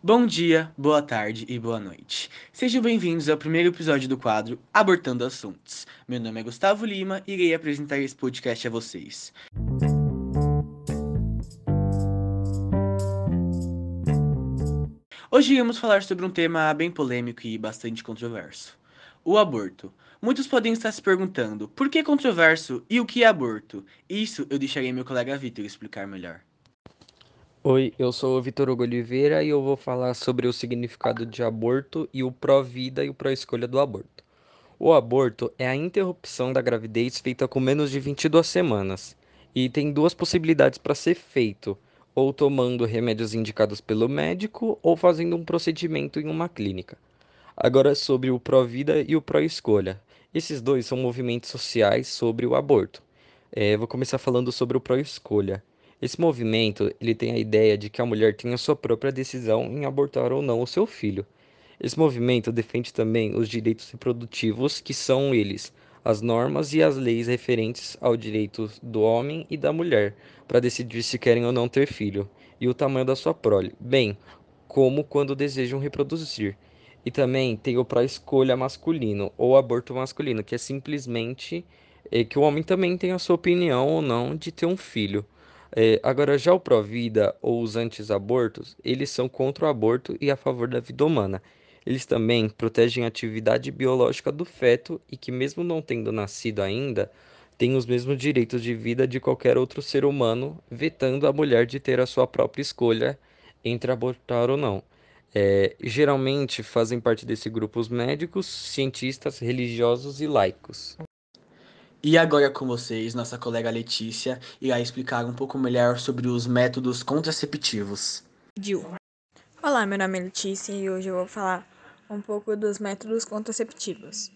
Bom dia, boa tarde e boa noite. Sejam bem-vindos ao primeiro episódio do quadro Abortando Assuntos. Meu nome é Gustavo Lima e irei apresentar esse podcast a vocês. Hoje iremos falar sobre um tema bem polêmico e bastante controverso: o aborto. Muitos podem estar se perguntando por que controverso e o que é aborto? Isso eu deixarei meu colega Vitor explicar melhor. Oi, eu sou o Vitor Hugo Oliveira e eu vou falar sobre o significado de aborto e o pró-vida e o pró-escolha do aborto. O aborto é a interrupção da gravidez feita com menos de 22 semanas e tem duas possibilidades para ser feito: ou tomando remédios indicados pelo médico ou fazendo um procedimento em uma clínica. Agora sobre o pró-vida e o pró-escolha. Esses dois são movimentos sociais sobre o aborto. É, vou começar falando sobre o pró-escolha. Esse movimento ele tem a ideia de que a mulher tem a sua própria decisão em abortar ou não o seu filho. Esse movimento defende também os direitos reprodutivos, que são eles as normas e as leis referentes ao direito do homem e da mulher para decidir se querem ou não ter filho, e o tamanho da sua prole, bem como quando desejam reproduzir. E também tem o pró-escolha masculino ou aborto masculino, que é simplesmente é, que o homem também tem a sua opinião ou não de ter um filho. É, agora, já o pró-vida ou os anti-abortos, eles são contra o aborto e a favor da vida humana. Eles também protegem a atividade biológica do feto e que, mesmo não tendo nascido ainda, tem os mesmos direitos de vida de qualquer outro ser humano, vetando a mulher de ter a sua própria escolha entre abortar ou não. É, geralmente fazem parte desse grupo os médicos, cientistas, religiosos e laicos. E agora com vocês, nossa colega Letícia irá explicar um pouco melhor sobre os métodos contraceptivos. Olá, meu nome é Letícia e hoje eu vou falar um pouco dos métodos contraceptivos.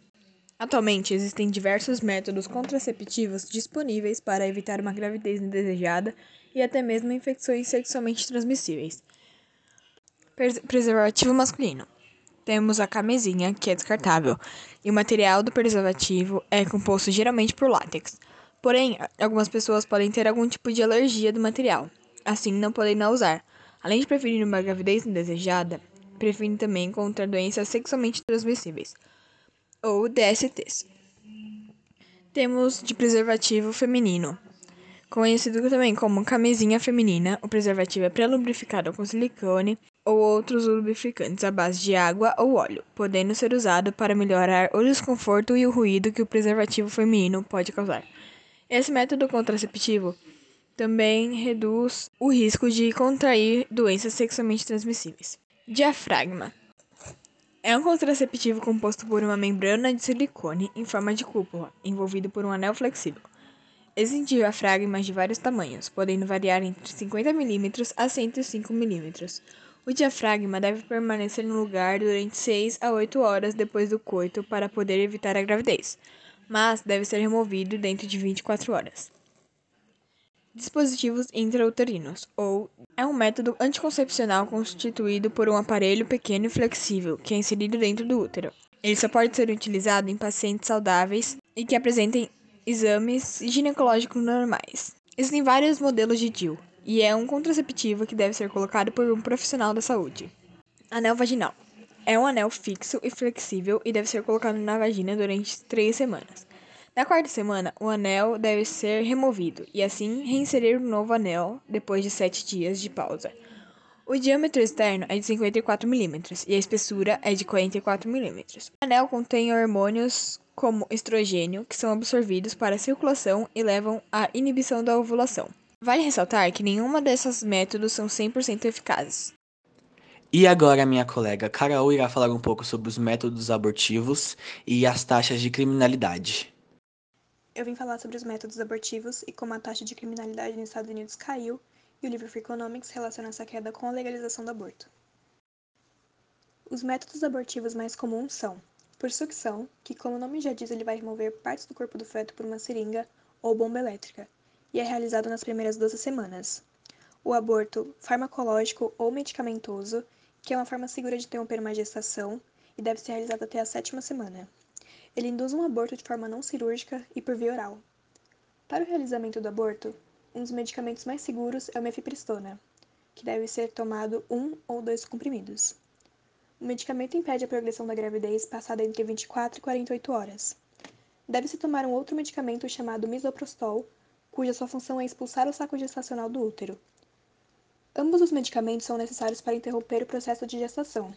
Atualmente existem diversos métodos contraceptivos disponíveis para evitar uma gravidez indesejada e até mesmo infecções sexualmente transmissíveis. Preservativo masculino. Temos a camisinha, que é descartável, e o material do preservativo é composto geralmente por látex. Porém, algumas pessoas podem ter algum tipo de alergia do material, assim não podem não usar. Além de preferir uma gravidez indesejada, preferem também contra doenças sexualmente transmissíveis, ou DSTs. Temos de preservativo feminino, conhecido também como camisinha feminina. O preservativo é pré-lubrificado com silicone ou outros lubrificantes à base de água ou óleo, podendo ser usado para melhorar o desconforto e o ruído que o preservativo feminino pode causar. Esse método contraceptivo também reduz o risco de contrair doenças sexualmente transmissíveis. Diafragma é um contraceptivo composto por uma membrana de silicone em forma de cúpula, envolvido por um anel flexível. Existem diafragmas de vários tamanhos, podendo variar entre 50 mm a 105 mm. O diafragma deve permanecer no lugar durante 6 a 8 horas depois do coito para poder evitar a gravidez, mas deve ser removido dentro de 24 horas. Dispositivos intrauterinos, ou é um método anticoncepcional constituído por um aparelho pequeno e flexível que é inserido dentro do útero. Ele só pode ser utilizado em pacientes saudáveis e que apresentem exames ginecológicos normais. Existem vários modelos de DIU, e é um contraceptivo que deve ser colocado por um profissional da saúde. Anel vaginal. É um anel fixo e flexível e deve ser colocado na vagina durante três semanas. Na quarta semana, o anel deve ser removido e assim reinserir um novo anel depois de sete dias de pausa. O diâmetro externo é de 54 mm e a espessura é de 44 mm. O anel contém hormônios como estrogênio que são absorvidos para a circulação e levam à inibição da ovulação. Vale ressaltar que nenhuma desses métodos são 100% eficazes. E agora minha colega Carol irá falar um pouco sobre os métodos abortivos e as taxas de criminalidade. Eu vim falar sobre os métodos abortivos e como a taxa de criminalidade nos Estados Unidos caiu e o livro Free Economics relaciona essa queda com a legalização do aborto. Os métodos abortivos mais comuns são por sucção, que como o nome já diz, ele vai remover partes do corpo do feto por uma seringa ou bomba elétrica, e é realizado nas primeiras 12 semanas. O aborto farmacológico ou medicamentoso, que é uma forma segura de interromper uma gestação e deve ser realizado até a sétima semana. Ele induz um aborto de forma não cirúrgica e por via oral. Para o realizamento do aborto, um dos medicamentos mais seguros é o mefepristona. que deve ser tomado um ou dois comprimidos. O medicamento impede a progressão da gravidez passada entre 24 e 48 horas. Deve-se tomar um outro medicamento chamado misoprostol, cuja sua função é expulsar o saco gestacional do útero. Ambos os medicamentos são necessários para interromper o processo de gestação.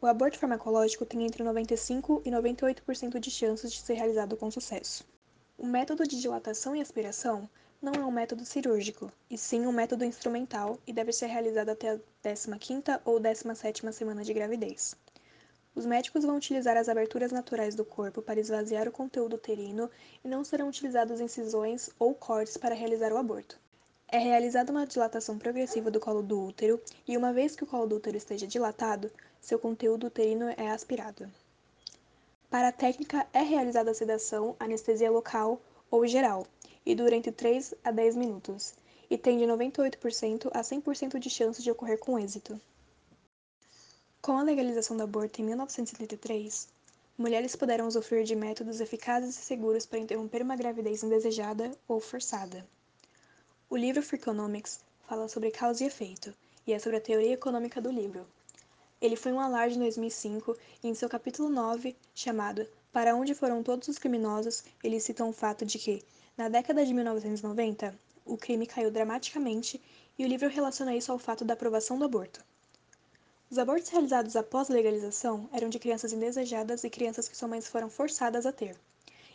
O aborto farmacológico tem entre 95 e 98% de chances de ser realizado com sucesso. O método de dilatação e aspiração não é um método cirúrgico, e sim um método instrumental e deve ser realizado até a 15ª ou 17ª semana de gravidez. Os médicos vão utilizar as aberturas naturais do corpo para esvaziar o conteúdo uterino e não serão utilizadas incisões ou cortes para realizar o aborto. É realizada uma dilatação progressiva do colo do útero e, uma vez que o colo do útero esteja dilatado, seu conteúdo uterino é aspirado. Para a técnica, é realizada a sedação, anestesia local ou geral, e dura entre 3 a 10 minutos, e tem de 98% a 100% de chance de ocorrer com êxito. Com a legalização do aborto em 1973, mulheres puderam usufruir de métodos eficazes e seguros para interromper uma gravidez indesejada ou forçada. O livro Freakonomics fala sobre causa e efeito, e é sobre a teoria econômica do livro. Ele foi um alarde em 2005 e em seu capítulo 9, chamado Para onde foram todos os criminosos, ele cita o fato de que, na década de 1990, o crime caiu dramaticamente e o livro relaciona isso ao fato da aprovação do aborto. Os abortos realizados após a legalização eram de crianças indesejadas e crianças que suas mães foram forçadas a ter,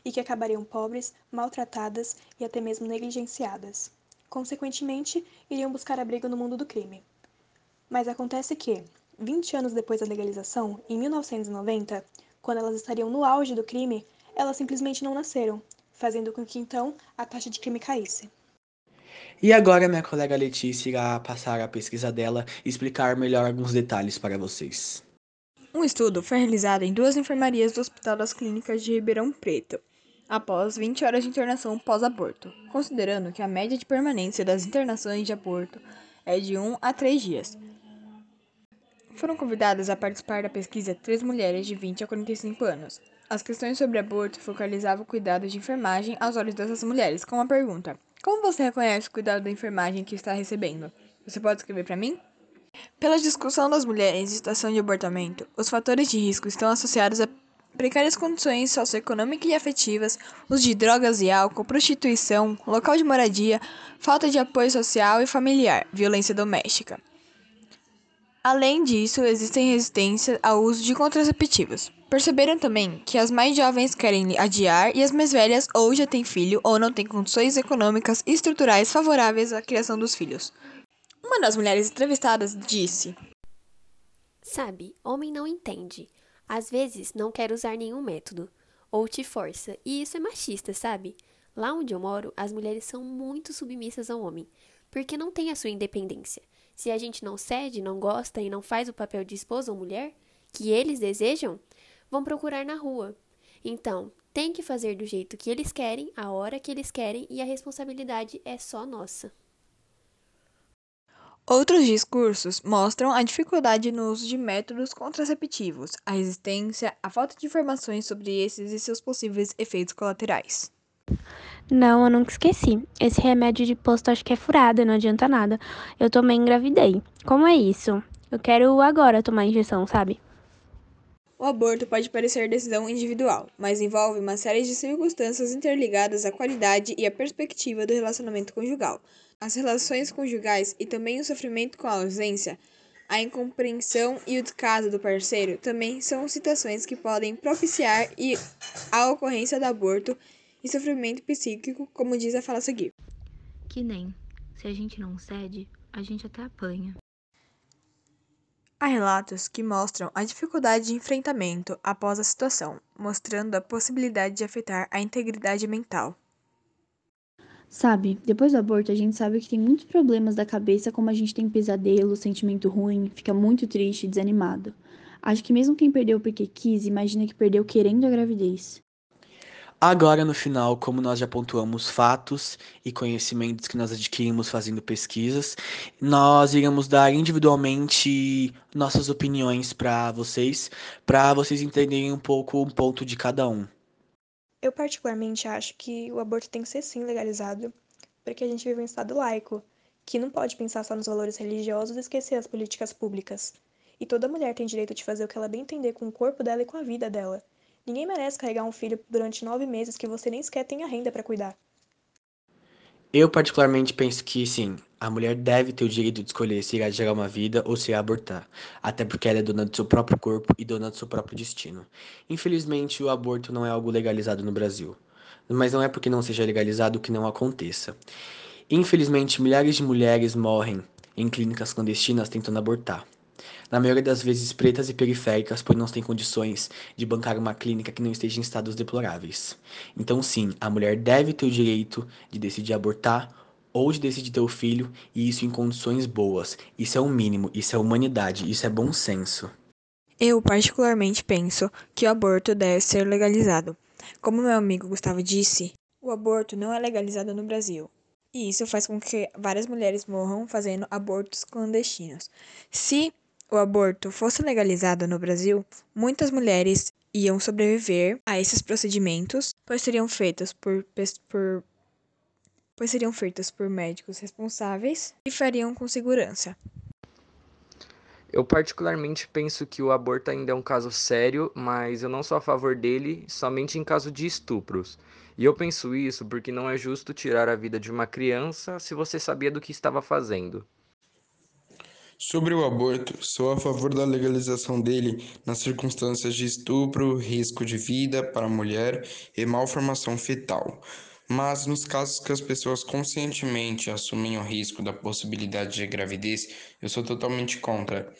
e que acabariam pobres, maltratadas e até mesmo negligenciadas. Consequentemente, iriam buscar abrigo no mundo do crime. Mas acontece que, 20 anos depois da legalização, em 1990, quando elas estariam no auge do crime, elas simplesmente não nasceram, fazendo com que então a taxa de crime caísse. E agora minha colega Letícia irá passar a pesquisa dela e explicar melhor alguns detalhes para vocês. Um estudo foi realizado em duas enfermarias do Hospital das Clínicas de Ribeirão Preto, após 20 horas de internação pós-aborto, considerando que a média de permanência das internações de aborto é de 1 a 3 dias. Foram convidadas a participar da pesquisa três mulheres de 20 a 45 anos. As questões sobre aborto focalizavam o cuidado de enfermagem aos olhos dessas mulheres, com a pergunta: como você reconhece o cuidado da enfermagem que está recebendo? Você pode escrever para mim? Pela discussão das mulheres em situação de abortamento, os fatores de risco estão associados a precárias condições socioeconômicas e afetivas, uso de drogas e álcool, prostituição, local de moradia, falta de apoio social e familiar, violência doméstica. Além disso, existem resistência ao uso de contraceptivos. Perceberam também que as mais jovens querem adiar e as mais velhas ou já têm filho ou não têm condições econômicas e estruturais favoráveis à criação dos filhos. Uma das mulheres entrevistadas disse: Sabe, homem não entende. Às vezes não quer usar nenhum método, ou te força, e isso é machista, sabe? Lá onde eu moro, as mulheres são muito submissas ao homem, porque não têm a sua independência. Se a gente não cede, não gosta e não faz o papel de esposa ou mulher que eles desejam, vão procurar na rua. Então, tem que fazer do jeito que eles querem, a hora que eles querem e a responsabilidade é só nossa. Outros discursos mostram a dificuldade no uso de métodos contraceptivos, a resistência, a falta de informações sobre esses e seus possíveis efeitos colaterais. Não, eu nunca esqueci. Esse remédio de posto acho que é furada, não adianta nada. Eu também engravidei. Como é isso? Eu quero agora tomar injeção, sabe? O aborto pode parecer decisão individual, mas envolve uma série de circunstâncias interligadas à qualidade e à perspectiva do relacionamento conjugal. As relações conjugais e também o sofrimento com a ausência, a incompreensão e o descaso do parceiro também são situações que podem propiciar a ocorrência do aborto e sofrimento psíquico, como diz a fala a seguir. Que nem, se a gente não cede, a gente até apanha. Há relatos que mostram a dificuldade de enfrentamento após a situação, mostrando a possibilidade de afetar a integridade mental. Sabe, depois do aborto a gente sabe que tem muitos problemas da cabeça, como a gente tem pesadelo, sentimento ruim, fica muito triste, desanimado. Acho que mesmo quem perdeu porque quis, imagina que perdeu querendo a gravidez. Agora, no final, como nós já pontuamos fatos e conhecimentos que nós adquirimos fazendo pesquisas, nós iremos dar individualmente nossas opiniões para vocês, para vocês entenderem um pouco um ponto de cada um. Eu particularmente acho que o aborto tem que ser sim legalizado, porque a gente vive um estado laico que não pode pensar só nos valores religiosos e esquecer as políticas públicas. E toda mulher tem direito de fazer o que ela bem entender com o corpo dela e com a vida dela. Ninguém merece carregar um filho durante nove meses que você nem sequer tenha renda para cuidar. Eu, particularmente, penso que sim, a mulher deve ter o direito de escolher se irá gerar uma vida ou se irá abortar, até porque ela é dona do seu próprio corpo e dona do seu próprio destino. Infelizmente, o aborto não é algo legalizado no Brasil, mas não é porque não seja legalizado que não aconteça. Infelizmente, milhares de mulheres morrem em clínicas clandestinas tentando abortar na maioria das vezes pretas e periféricas, pois não têm condições de bancar uma clínica que não esteja em estados deploráveis. Então, sim, a mulher deve ter o direito de decidir abortar ou de decidir ter o filho, e isso em condições boas. Isso é o mínimo, isso é humanidade, isso é bom senso. Eu, particularmente, penso que o aborto deve ser legalizado. Como meu amigo Gustavo disse, o aborto não é legalizado no Brasil. E isso faz com que várias mulheres morram fazendo abortos clandestinos. Se o aborto fosse legalizado no Brasil, muitas mulheres iam sobreviver a esses procedimentos, pois seriam feitos por, por pois seriam feitos por médicos responsáveis e fariam com segurança. Eu particularmente penso que o aborto ainda é um caso sério, mas eu não sou a favor dele somente em caso de estupros. E eu penso isso porque não é justo tirar a vida de uma criança se você sabia do que estava fazendo. Sobre o aborto, sou a favor da legalização dele nas circunstâncias de estupro, risco de vida para a mulher e malformação fetal. Mas nos casos que as pessoas conscientemente assumem o risco da possibilidade de gravidez, eu sou totalmente contra.